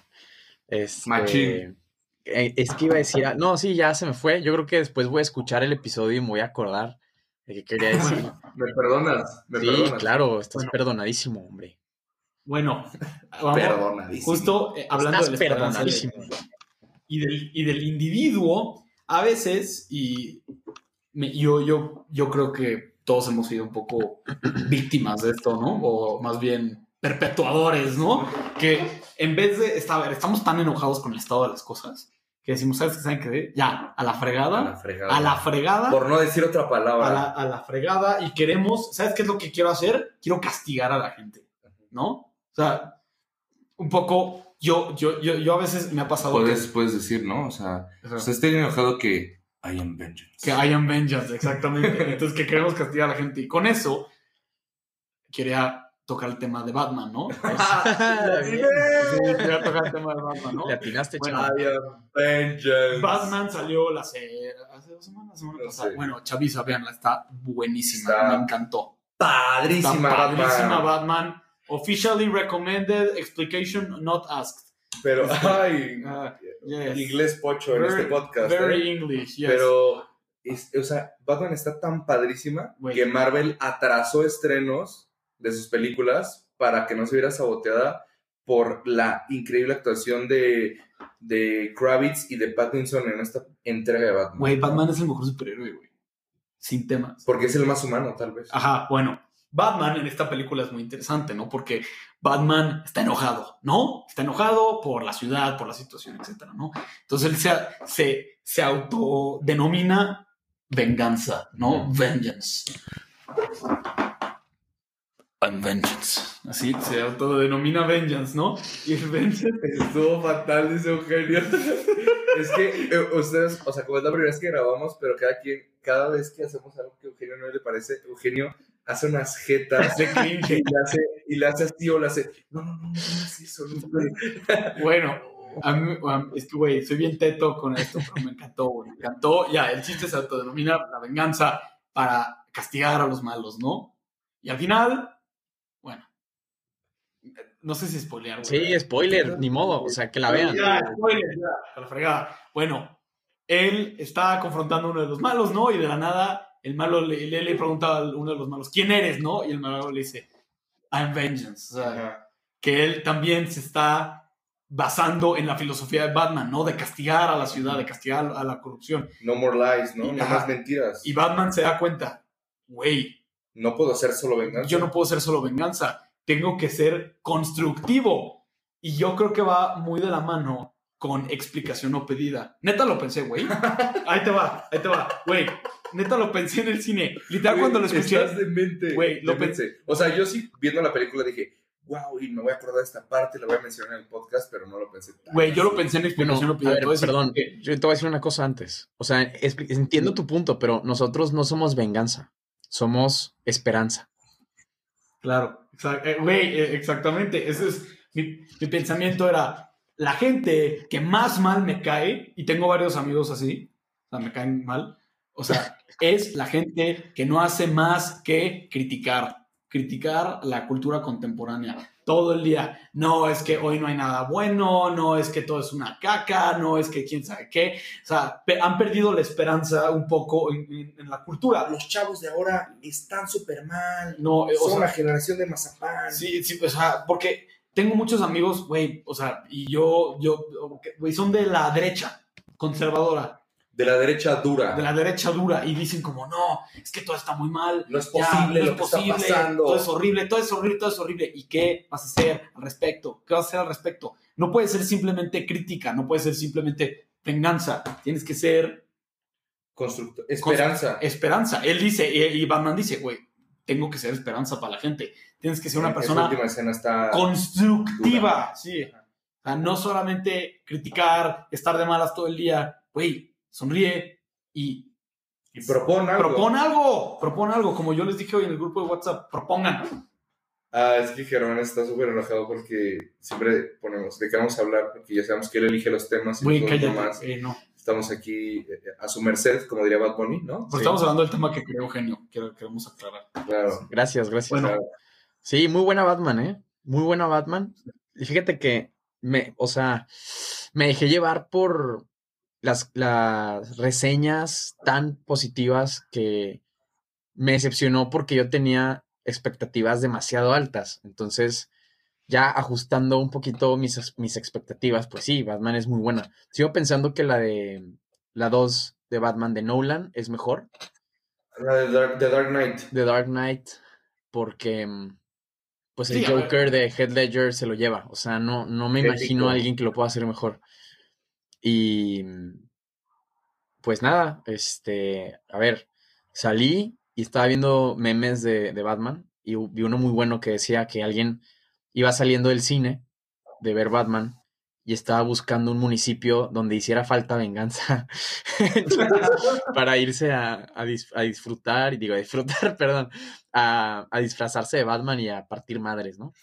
Este, Machín. eh, Es que iba a decir, no, sí, ya se me fue. Yo creo que después voy a escuchar el episodio y me voy a acordar de qué quería decir. ¿Me perdonas? ¿Me sí, perdonas? claro, estás Bueno. perdonadísimo, hombre. Bueno, vamos, Perdonadísimo. justo eh, hablando estás de la esperanza perdonadísimo. y del, y del individuo, a veces, y yo, yo, yo creo que todos hemos sido un poco víctimas de esto, ¿no? O más bien perpetuadores, ¿no? Que en vez de, ver, estamos tan enojados con el estado de las cosas que decimos, ¿sabes qué? ¿Saben qué? Ya, a la fregada, A la fregada. a la fregada, Por no decir otra palabra. a la, a la fregada y queremos, ¿sabes qué es lo que quiero hacer? Quiero castigar a la gente, ¿no? O sea, un poco, yo, yo, yo, yo a veces me ha pasado Puedes, puedes decir, ¿no? O sea, o sea, estoy enojado que I am vengeance. que hayan vengeance, exactamente. Entonces, que queremos castigar a la gente. Y con eso, quería tocar el tema de Batman, ¿no? Sí, quería tocar el tema de Batman, ¿no? Le atinaste, Bueno. I am vengeance. Batman salió la se- hace dos semanas, la semana pasada. Bueno, Chavisa, veanla, está buenísima, Está me encantó. Padrísima, Está padrísima Batman. Batman. Officially recommended, explication not asked. Pero, ay, Ah, yes. inglés pocho en este podcast. Very ¿eh? English, yes. Pero, es- o sea, Batman está tan padrísima que Marvel atrasó estrenos de sus películas para que no se viera saboteada por la increíble actuación de, de Kravitz y de Pattinson en esta entrega de Batman. Güey, Batman es el mejor superhéroe, güey. Sin temas. Porque es el más humano, tal vez. Ajá, bueno. Batman en esta película es muy interesante, ¿no? Porque Batman está enojado, ¿no? Está enojado por la ciudad, por la situación, etcétera, ¿no? Entonces él se, se, se autodenomina venganza, ¿no? Vengeance. I'm vengeance. Así se autodenomina vengeance, ¿no? Y el vengeance. Estuvo fatal, dice Eugenio. es que eh, ustedes, o sea, como es la primera vez que grabamos, pero cada quien, cada vez que hacemos algo que a Eugenio no le parece, Eugenio hace unas jetas de cringe. y le hace, y le hace así o le hace, no, no, no, no hagas eso, no, no". Bueno, a mí, a mí- es que, güey, soy bien teto con esto, pero me encantó, güey. Me encantó. Ya, el chiste se autodenomina la venganza para castigar a los malos, ¿no? Y al final, bueno, no sé si spoilear, güey. Sí, spoiler, ni modo. O sea, que la vean. Ya, spoiler, ya, a la fregada. Bueno, él está confrontando a uno de los malos, ¿no? Y de la nada, el malo le, le, le pregunta a uno de los malos, ¿quién eres, no? Y el malo le dice, I'm vengeance. O sea, Ajá. que él también se está basando en la filosofía de Batman, ¿no? De castigar a la ciudad, de castigar a la corrupción. No more lies, ¿no? Y- No más mentiras. Y Batman se da cuenta, güey, No puedo hacer solo venganza. yo no puedo ser solo venganza, tengo que ser constructivo. Y yo creo que va muy de la mano con explicación no pedida. Neta lo pensé, güey. Ahí te va, ahí te va, güey. Neta lo pensé en el cine. Literal cuando lo escuché. Estás demente. Güey, lo demente. O sea, yo sí, viendo la película, dije, wow, y me voy a acordar de esta parte, la voy a mencionar en el podcast, pero no lo pensé Güey, yo lo pensé en Bueno, explicación no a decir perdón, que- yo te voy a decir una cosa antes. O sea, es- entiendo tu punto, pero nosotros no somos venganza, somos esperanza. Claro, eh, güey, eh, exactamente. Ese es mi, mi pensamiento era la gente que más mal me cae y tengo varios amigos así, o sea, me caen mal. O sea, es la gente que no hace más que criticar, criticar la cultura contemporánea todo el día. No es que hoy no hay nada bueno, no es que todo es una caca, no es que quién sabe qué. O sea, pe- han perdido la esperanza un poco en, en- en la cultura. Los chavos de ahora están súper mal. No, eh, o Son sea, la generación de mazapán. Sí, sí, o sea, porque tengo muchos amigos, güey, o sea, y yo, yo, güey, son de la derecha conservadora, De la derecha dura. de la derecha dura, y dicen como, no, es que todo está muy mal, No es ya, posible no lo es que posible, está pasando. todo es horrible, todo es horrible, todo es horrible, ¿y qué vas a hacer al respecto? ¿Qué vas a hacer al respecto? No puede ser simplemente crítica, no puede ser simplemente venganza, tienes que ser constructor. Esperanza. Esperanza. Él dice, y, Batman dice, güey, tengo que ser esperanza para la gente. Tienes que ser una persona está. constructiva. Sí. O sea, no solamente criticar, estar de malas todo el día. Güey, sonríe y Y propone algo. propon algo. Propon algo. Como yo les dije hoy en el grupo de WhatsApp, propongan. Ah, es que Germán está súper enojado porque siempre ponemos de qué vamos a hablar, porque ya sabemos que él elige los temas y cállate. nomás Eh, no. estamos aquí eh, a su merced, como diría Bad Bunny, ¿no? Pues estamos hablando del tema que creó Eugenio. Quiero, queremos aclarar. Claro. Gracias, gracias. Bueno, claro. Sí, muy buena Batman, ¿eh? Muy buena Batman. Y fíjate que me, o sea, me dejé llevar por las, las reseñas tan positivas que me decepcionó porque yo tenía expectativas demasiado altas. Entonces, ya ajustando un poquito mis, mis expectativas, pues sí, Batman es muy buena. Sigo pensando que la de la 2 de Batman de Nolan es mejor. La de Dark, The Dark Knight. The Dark Knight, porque mm, pues el Sí. Joker de Heath Ledger se lo lleva. O sea, no, no me imagino a alguien que lo pueda hacer mejor. Y pues nada, este, a ver, salí y estaba viendo memes de, de Batman y vi uno muy bueno que decía que alguien iba saliendo del cine de ver Batman y estaba buscando un municipio donde hiciera falta venganza Entonces, para irse a, a dis- a disfrutar, y digo, a disfrutar, perdón, a, a disfrazarse de Batman y a partir madres, ¿no?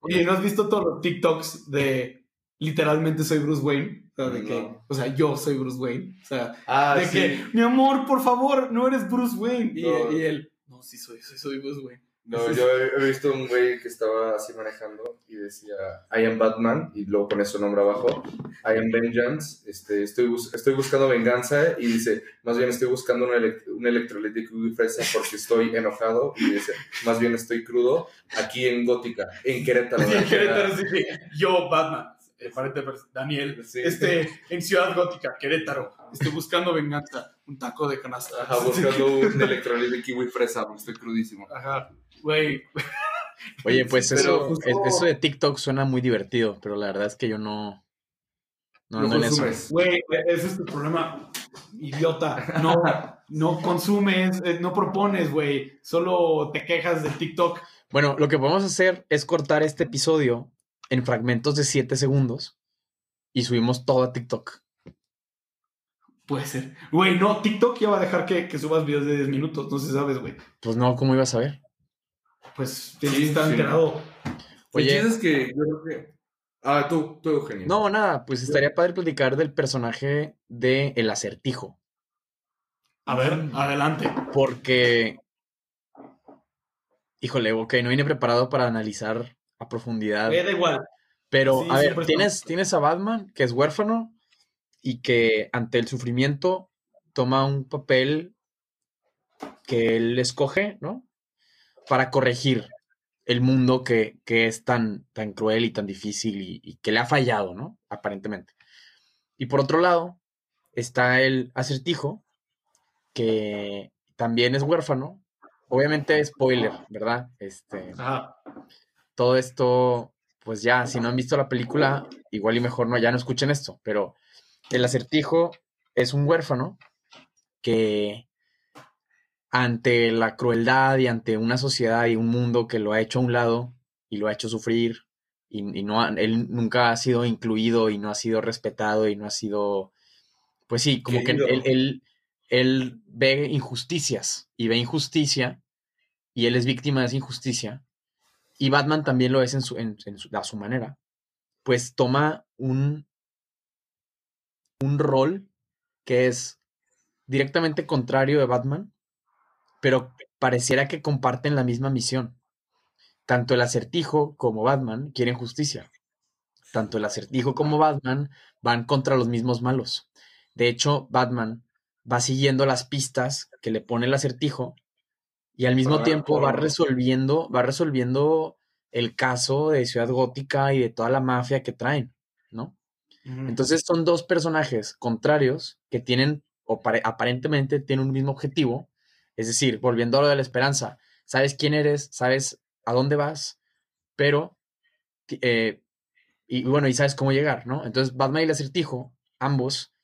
Oye, ¿no has visto todos los TikToks de literalmente soy Bruce Wayne? O sea, de que, No. o sea, yo soy Bruce Wayne. O sea, Ah, de sí. que, mi amor, por favor, no eres Bruce Wayne. Y, No. y él, no, sí soy, soy, soy Bruce Wayne. No, yo he visto un güey que estaba así manejando y decía I am Batman y luego pone su nombre abajo. I am Vengeance. Este, estoy, bus- estoy buscando venganza y dice, más bien estoy buscando un, elec- un electrolítico y fresa porque estoy enojado. Y dice, más bien estoy crudo aquí en Gótica, en Querétaro. Sí, en Querétaro, sí. Yo, Batman. Eh, Daniel, Sí. este, en Ciudad Gótica, Querétaro, estoy buscando venganza, un taco de canasta. Ajá, buscando un electrolito de kiwi fresa porque estoy crudísimo. Ajá, güey, Oye, pues Pero eso, justo- es- eso de TikTok suena muy divertido, pero la verdad es que yo no, no en eso. consumes. güey, ese es tu problema, idiota. No, no consumes, eh, no propones, güey, solo te quejas de TikTok. Bueno, lo que podemos hacer es cortar este episodio en fragmentos de 7 segundos y subimos todo a TikTok. Puede ser. Güey, no, TikTok ya va a dejar que, que subas videos de 10 minutos, no sé si sabes, güey. Pues no, ¿cómo ibas a ver? Pues tienes Sí, sí. enterado. Oye. es que yo creo que... Ah, tú, tú, Eugenio. No, nada, pues estaría padre platicar del personaje de El Acertijo. A ver, adelante. Porque, híjole, ok, no vine preparado para analizar a profundidad. Güey, da igual. Pero, Sí, a ver, tienes, tienes a Batman, que es huérfano, y que ante el sufrimiento toma un papel que él escoge, ¿no? Para corregir el mundo que, que es tan, tan cruel y tan difícil y, y que le ha fallado, ¿no? Aparentemente. Y por otro lado, está el acertijo, que también es huérfano. Obviamente, spoiler, ¿verdad? Este, Ajá. Todo esto, pues ya, si no han visto la película, igual y mejor no, ya no escuchen esto, pero el acertijo es un huérfano que ante la crueldad y ante una sociedad y un mundo que lo ha hecho a un lado y lo ha hecho sufrir y, y no ha- él nunca ha sido incluido y no ha sido respetado y no ha sido, pues sí, como Querido. que él, él, él ve injusticias y ve injusticia y él es víctima de esa injusticia y Batman también lo es en su, en- su- a su manera, pues toma un, un rol que es directamente contrario de Batman, pero pareciera que comparten la misma misión. Tanto el acertijo como Batman quieren justicia. Tanto el acertijo como Batman van contra los mismos malos. De hecho, Batman va siguiendo las pistas que le pone el acertijo y al mismo Ah, tiempo va resolviendo, va resolviendo el caso de Ciudad Gótica y de toda la mafia que traen, ¿no? Entonces son dos personajes contrarios que tienen, o pare- aparentemente tienen un mismo objetivo. Es decir, volviendo a lo de la esperanza, sabes quién eres, sabes a dónde vas, pero, eh, y bueno, y sabes cómo llegar, ¿no? Entonces Batman y el acertijo, ambos,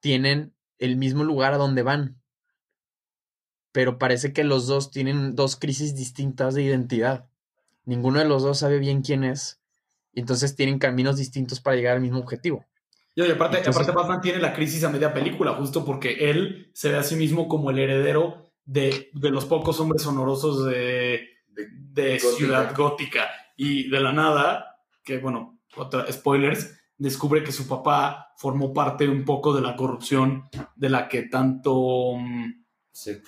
tienen el mismo lugar a donde van. Pero parece que los dos tienen dos crisis distintas de identidad. Ninguno de los dos sabe bien quién es. Y entonces tienen caminos distintos para llegar al mismo objetivo. Y aparte, Entonces- aparte Batman tiene la crisis a media película, justo porque él se ve a sí mismo como el heredero de, de los pocos hombres honorosos de, De- de Gótica. Ciudad Gótica. Y de la nada, que bueno, otra, spoilers, descubre que su papá formó parte un poco de la corrupción de la que tanto... mm, sí.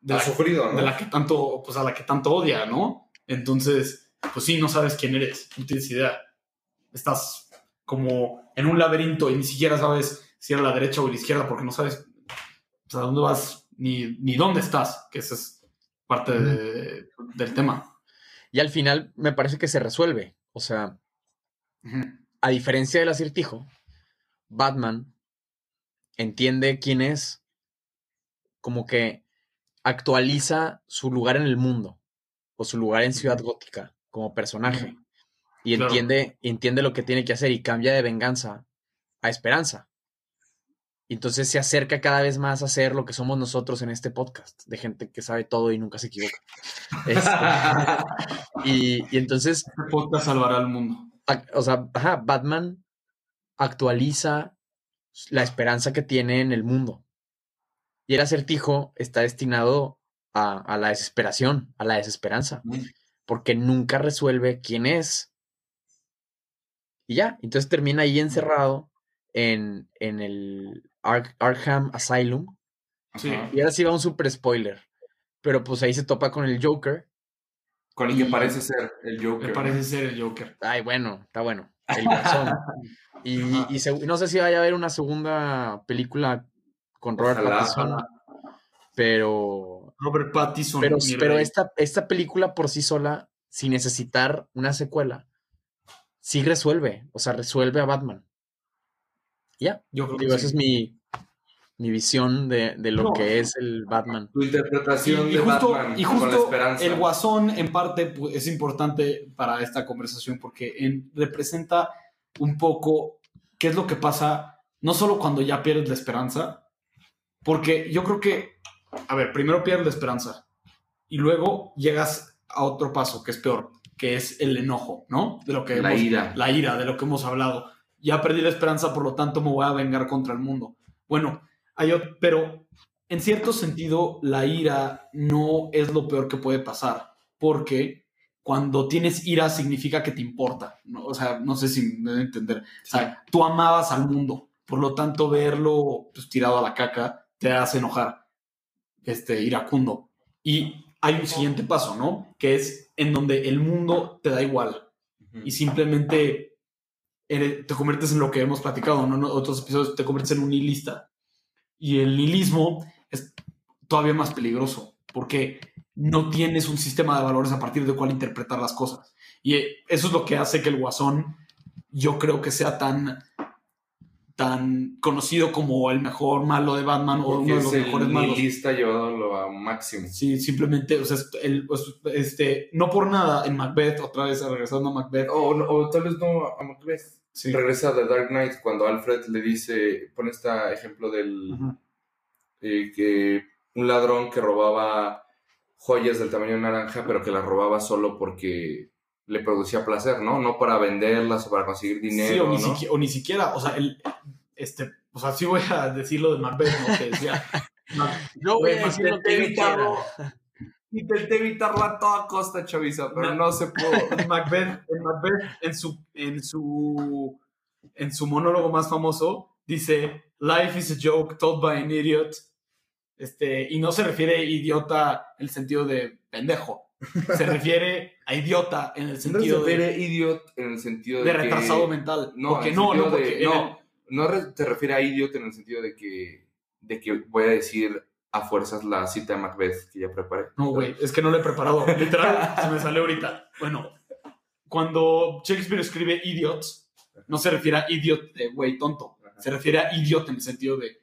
De la, sufrido, ¿no? de la que tanto, pues a la que tanto odia, ¿no? Entonces, pues sí, no sabes quién eres, no tienes idea. Estás como en un laberinto y ni siquiera sabes si era la derecha o la izquierda porque no sabes pues, a dónde vas ni, ni dónde estás, que esa es parte de- del tema. Y al final me parece que se resuelve. O sea, a diferencia del acertijo, Batman entiende quién es, como que actualiza su lugar en el mundo o su lugar en Ciudad Gótica como personaje y Claro. entiende, entiende lo que tiene que hacer y cambia de venganza a esperanza. Y entonces se acerca cada vez más a ser lo que somos nosotros en este podcast, de gente que sabe todo y nunca se equivoca. Este, y, y entonces Este podcast salvará al mundo. o sea, ajá, Batman actualiza la esperanza que tiene en el mundo. Y el acertijo está destinado a, a la desesperación, a la desesperanza, porque nunca resuelve quién es. Y ya, entonces termina ahí encerrado en, en el Ar- Arkham Asylum. Sí. Y ahora sí va un super spoiler. Pero pues ahí se topa con el Joker. Con el que parece ser el Joker. Me parece ser el Joker. Ay, bueno, está bueno. El y, y no sé si vaya a haber una segunda película con Robert Ojalá, Pattinson. Pero, Robert Pattinson. pero, esta, esta película por sí sola, sin necesitar una secuela, sí resuelve. O sea, resuelve a Batman. Ya. Yo creo que Digo, sí. esa es mi, mi visión de, de lo No. que es el Batman. Tu interpretación Y, y de justo, Batman y con la justo esperanza. el guasón en parte pues, es importante para esta conversación porque en- representa un poco qué es lo que pasa, no solo cuando ya pierdes la esperanza, porque yo creo que, a ver, primero pierdes la esperanza y luego llegas a otro paso que es peor, que es el enojo, ¿no? De lo que La hemos- ira. la ira, de lo que hemos hablado. Ya perdí la esperanza, por lo tanto me voy a vengar contra el mundo. Bueno, hay ot- pero en cierto sentido, la ira no es lo peor que puede pasar, porque cuando tienes ira significa que te importa. ¿no? O sea, no sé si me deben entender. O sea, tú amabas al mundo, por lo tanto, verlo pues, tirado a la caca te hace enojar, este, iracundo. Y hay un siguiente paso, ¿no? Que es en donde el mundo te da igual y simplemente eres- te conviertes en lo que hemos platicado ¿no? en otros episodios, te conviertes en un nihilista. Y el nihilismo es todavía más peligroso porque no tienes un sistema de valores a partir del cual interpretar las cosas. Y eso es lo que hace que el guasón yo creo que sea tan tan conocido como el mejor malo de Batman o uno de los es mejores el malos. nihilista llevándolo a máximo. Sí, simplemente, o sea, el- este, no por nada en Macbeth, otra vez regresando a Macbeth, O, tal vez no a Macbeth. sí. Regresa de Dark Knight cuando Alfred le dice, pone este ejemplo del eh, que un ladrón que robaba joyas del tamaño de naranja, pero que las robaba solo porque le producía placer, ¿no? No para venderlas o para conseguir dinero, Sí, o ni, ¿no? siquiera, o ni siquiera, o sea, el, este, o sea, sí voy a decir lo de Macbeth, ¿no? Que decía, Yo voy a decir lo Intenté que evitarlo. Intenté evitarlo a toda costa, Chavisa, pero No. no se pudo. Macbeth, en Macbeth, en su, en su, en su monólogo más famoso, dice, life is a joke told by an idiot, este, y no se refiere a idiota en el sentido de pendejo, se refiere a idiota en el No sentido se de, refiere idiot en el sentido de, de que- retrasado mental. No, porque no, no, porque de- no, no te refiere a idiot en el sentido de que, de que voy a decir a fuerzas la cita de Macbeth que ya preparé. No, güey, es que no lo he preparado. Literal, se me salió ahorita. Bueno, cuando Shakespeare escribe idiots, no se refiere a idiot de güey tonto. Ajá. Se refiere a idiot en el sentido de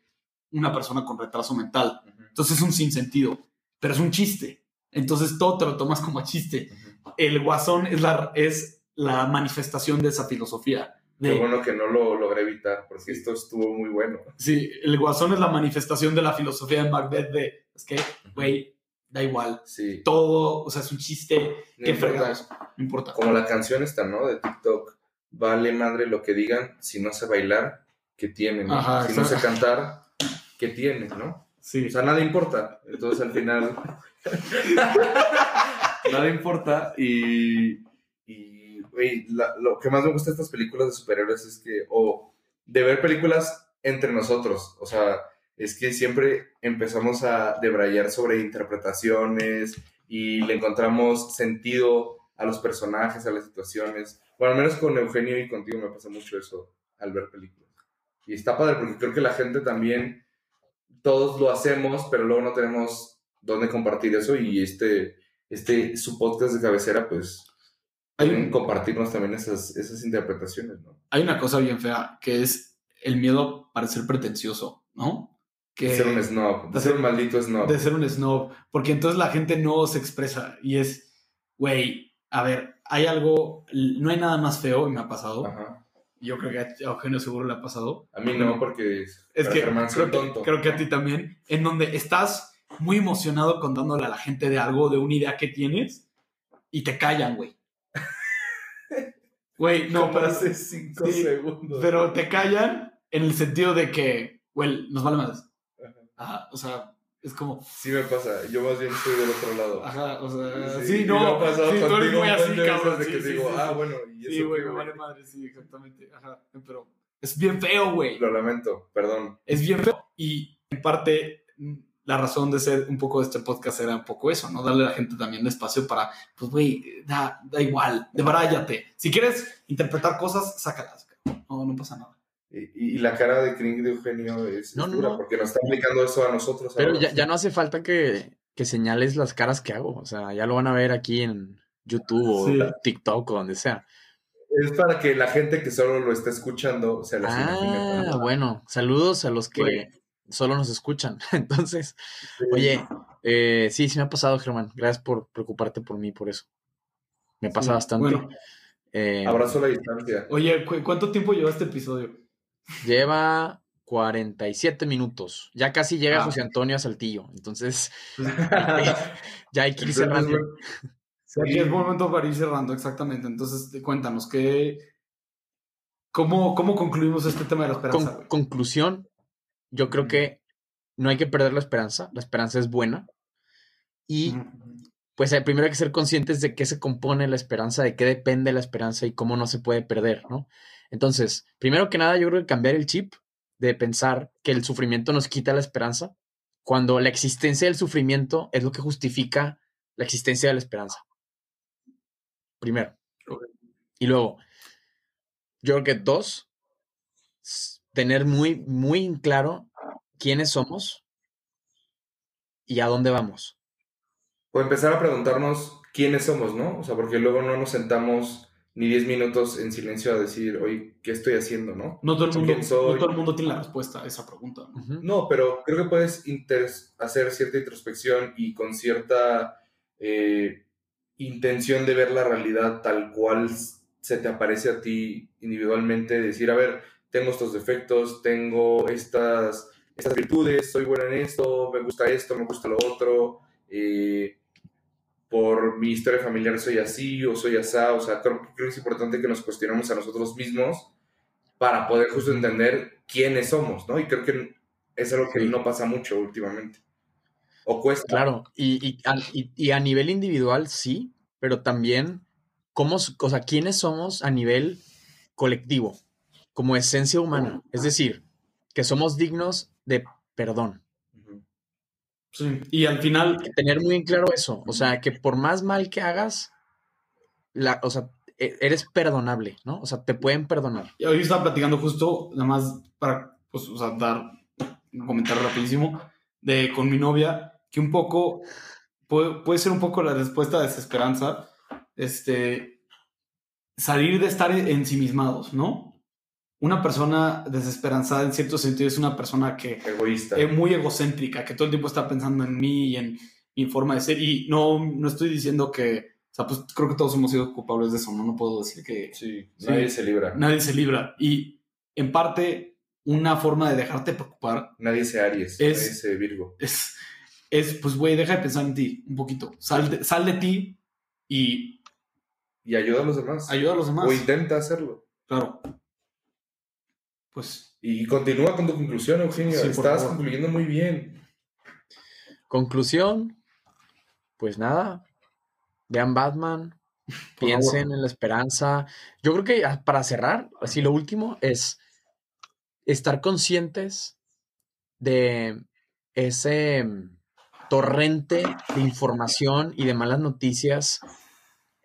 una persona con retraso mental. Entonces es un sinsentido, pero es un chiste. Entonces todo te lo tomas como chiste. ujú. El guasón es la, es la manifestación de esa filosofía. Qué de- bueno que no lo logré evitar, porque esto estuvo muy bueno. sí, el guasón es la manifestación de la filosofía de Macbeth de, es que, güey, da igual, Sí. todo, o sea, es un chiste, No qué importa. no importa. Como la canción esta, ¿no? De TikTok. Vale madre lo que digan, si no sé bailar, ¿qué tiene? no? Ajá, si no sé cantar, ¿qué tiene? ¿no? Sí, O sea, nada importa. Entonces al final. nada importa. Y. Y, lo que más me gusta de estas películas de superhéroes es que. O de ver películas entre nosotros. O sea, es que siempre empezamos a debrayar sobre interpretaciones y le encontramos sentido a los personajes, a las situaciones. Bueno, al menos con Eugenio y contigo me pasa mucho eso al ver películas. Y está padre porque creo que la gente también todos lo hacemos, pero luego no tenemos dónde compartir eso y este, este, su podcast de cabecera, pues, Hay un- compartirnos también esas, esas interpretaciones, ¿no? hay una cosa bien fea, que es el miedo a parecer pretencioso, ¿no? Que, De ser un snob, de ser un maldito snob. de ser un snob, porque entonces la gente no se expresa y es, güey, a ver, hay algo, no hay nada más feo y me ha pasado, Ajá. Yo creo que a Eugenio seguro le ha pasado, A mí no, porque es que Germán creo, que tonto. creo que a ti también, en donde estás muy emocionado contándole a la gente de algo, de una idea que tienes, y te callan, güey. Güey, no, Como pero, hace cinco sí, segundos. pero te callan en el sentido de que, güey, nos vale más. Ajá. Ajá, o sea, es como, Sí me pasa, yo más bien estoy del otro lado. ajá, o sea, Sí, sí, no, me ha pasado sí, tú eres muy así, cabrón. de sí, que sí, digo, sí, ah, sí. bueno, y Sí, eso güey, qué, me vale madre, sí, exactamente, ajá, pero es bien feo, güey. Lo lamento, perdón. es bien feo. Y en parte, la razón de ser un poco de este podcast era un poco eso, ¿no? Darle a la gente también espacio para, pues, güey, da, da igual, debaráyate. Si quieres interpretar cosas, sácalas. No, no pasa nada. Y, y la cara de cringe de Eugenio es, No, es no, dura, no. porque nos está aplicando eso a nosotros. Pero ahora. ya, ya no hace falta que, que señales las caras que hago. O sea, ya lo van a ver aquí en YouTube o Sí. TikTok o donde sea. Es para que la gente que solo lo está escuchando se las imagine. Ah, ¿no? bueno. Saludos a los que solo nos escuchan. Entonces, oye, eh, sí, sí me ha pasado, Germán. Gracias por preocuparte por mí, por eso. Me pasa Sí, bastante. bueno. Eh, Abrazo a la distancia. Oye, ¿cu- ¿cuánto tiempo lleva este episodio? Lleva 47 minutos. Ya casi llega Ah. José Antonio a Saltillo. Entonces, ya hay que ir cerrando. Sí, aquí es momento para ir cerrando, exactamente. Entonces, te- cuéntanos, ¿qué, cómo, ¿cómo concluimos este tema de la esperanza? Con- conclusión, yo creo que no hay que perder la esperanza. La esperanza es buena. Y pues eh, primero hay que ser conscientes de qué se compone la esperanza, de qué depende la esperanza y cómo no se puede perder, ¿no? Entonces, primero que nada, yo creo que cambiar el chip de pensar que el sufrimiento nos quita la esperanza, cuando la existencia del sufrimiento es lo que justifica la existencia de la esperanza. Primero. Y luego, yo creo que dos, tener muy, muy claro quiénes somos y a dónde vamos. O empezar a preguntarnos quiénes somos, ¿no? O sea, porque luego no nos sentamos ni 10 minutos en silencio a decir, oye, ¿qué estoy haciendo, no? No todo, el mundo, no todo el mundo tiene la respuesta a esa pregunta. ¿no? Pero creo que puedes hacer cierta introspección y con cierta eh, intención de ver la realidad tal cual se te aparece a ti individualmente, decir, a ver, tengo estos defectos, tengo estas, estas virtudes, soy buena en esto, me gusta esto, me gusta lo otro, eh, por mi historia familiar soy así o soy asá, o sea, creo, creo que es importante que nos cuestionemos a nosotros mismos para poder justo entender quiénes somos, ¿no? Y creo que es algo que Sí. no pasa mucho últimamente. O cuesta. Claro, y, y, a, y- y a nivel individual sí, pero también cómo, o sea, quiénes somos a nivel colectivo, como esencia humana. Es decir, que somos dignos de perdón. Sí. Y al final, Que tener muy en claro eso. O sea, que por más mal que hagas, la, o sea, e- eres perdonable, ¿no? O sea, te pueden perdonar. y hoy estaba platicando justo, nada más para pues, o sea, dar un comentario rapidísimo, de con mi novia, que un poco puede, puede ser un poco la respuesta a desesperanza, este, salir de estar ensimismados, ¿no? Una persona desesperanzada en cierto sentido es una persona que Egoísta. es muy egocéntrica, que todo el tiempo está pensando en mí y en mi forma de ser. Y no, no estoy diciendo que sea, pues creo que todos hemos sido culpables de eso, ¿no? No puedo decir que Sí, Sí. nadie se libra. nadie se libra. Y en parte, una forma de dejarte preocupar Nadie se Aries, Es- nadie se Virgo. es, es pues, güey, deja de pensar en ti un poquito. Sal de, sal de ti y Y ayuda a los demás. ayuda a los demás. O intenta hacerlo. Claro. Pues, Y continúa con tu conclusión, Eugenio. Sí, Estás concluyendo muy bien. Conclusión, pues nada, vean Batman, por piensen favor. en la esperanza. Yo creo que para cerrar, así lo último es estar conscientes de ese mm, torrente de información y de malas noticias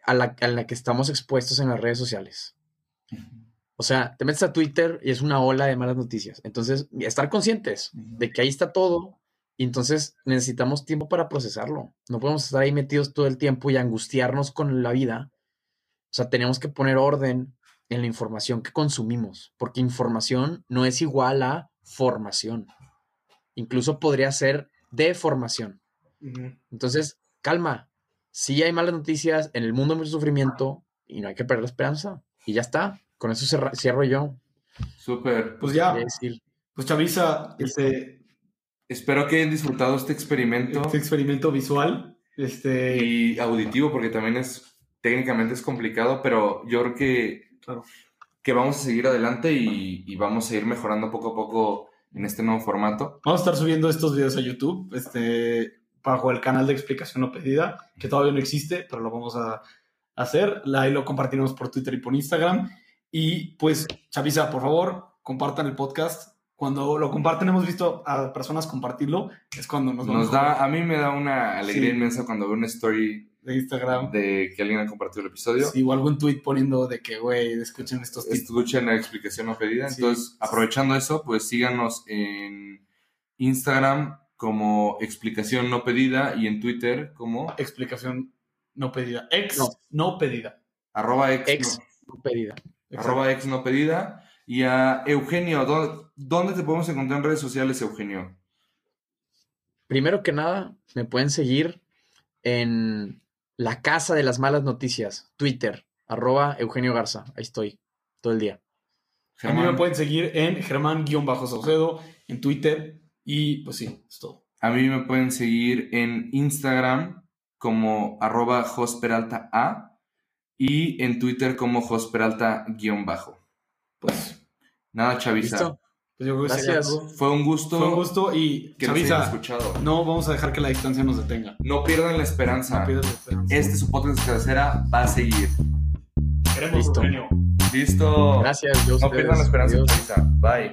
a la, a la que estamos expuestos en las redes sociales. O sea, te metes a Twitter y es una ola de malas noticias. Entonces, estar conscientes de que ahí está todo y entonces necesitamos tiempo para procesarlo. No podemos estar ahí metidos todo el tiempo y angustiarnos con la vida. O sea, tenemos que poner orden en la información que consumimos, porque información no es igual a formación. Incluso podría ser deformación. Entonces, calma. Sí hay malas noticias, en el mundo hay mucho sufrimiento y no hay que perder la esperanza. Y ya está. Con eso cerra- cierro yo. Súper. pues ya, pues Chavisa, este, Espero que hayan disfrutado este experimento este experimento visual, este, y auditivo, porque también es técnicamente es complicado, pero yo creo que, Claro. que vamos a seguir adelante y, y vamos a ir mejorando poco a poco en este nuevo formato. Vamos a estar subiendo estos videos a YouTube, este, bajo el canal de explicación no pedida, que todavía no existe, pero lo vamos a hacer. Ahí lo compartiremos por Twitter y por Instagram. Y pues, Chavisa, por favor, compartan el podcast. Cuando lo comparten, hemos visto a personas compartirlo, es cuando nos, Nos da, a mí me da una alegría Sí. inmensa cuando veo una story de Instagram. de que alguien ha compartido el episodio. Sí, o algún tweet poniendo de que, güey, escuchen estos tips. Escuchen la explicación no pedida. Sí. Entonces, aprovechando eso, pues síganos en Instagram como explicación no pedida y en Twitter como Explicación no pedida. Ex no, No. pedida. arroba ex, ex no- pedida. Arroba ex no pedida. Y a Eugenio, ¿dónde, dónde te podemos encontrar en redes sociales, Eugenio? Primero que nada, me pueden seguir en la casa de las malas noticias, Twitter, arroba Eugenio Garza. Ahí estoy, todo el día. A mí me pueden seguir en Germán-Saucedo, en Twitter. Y pues sí, es todo. A mí me pueden seguir en Instagram como arroba josperalta A y en Twitter como josperalta guion bajo. Pues, Nada, Chavisa. ¿Listo? pues yo creo que sería Gracias. Fue un gusto, Fue un gusto y que nos hayan Chavisa, escuchado. no vamos a dejar que la distancia nos detenga. No pierdan la esperanza. No pierdas la esperanza. Este su podcast de cabecera va a seguir. Queremos Listo. Listo. Gracias. a No pierdan la esperanza. Chavisa. Bye.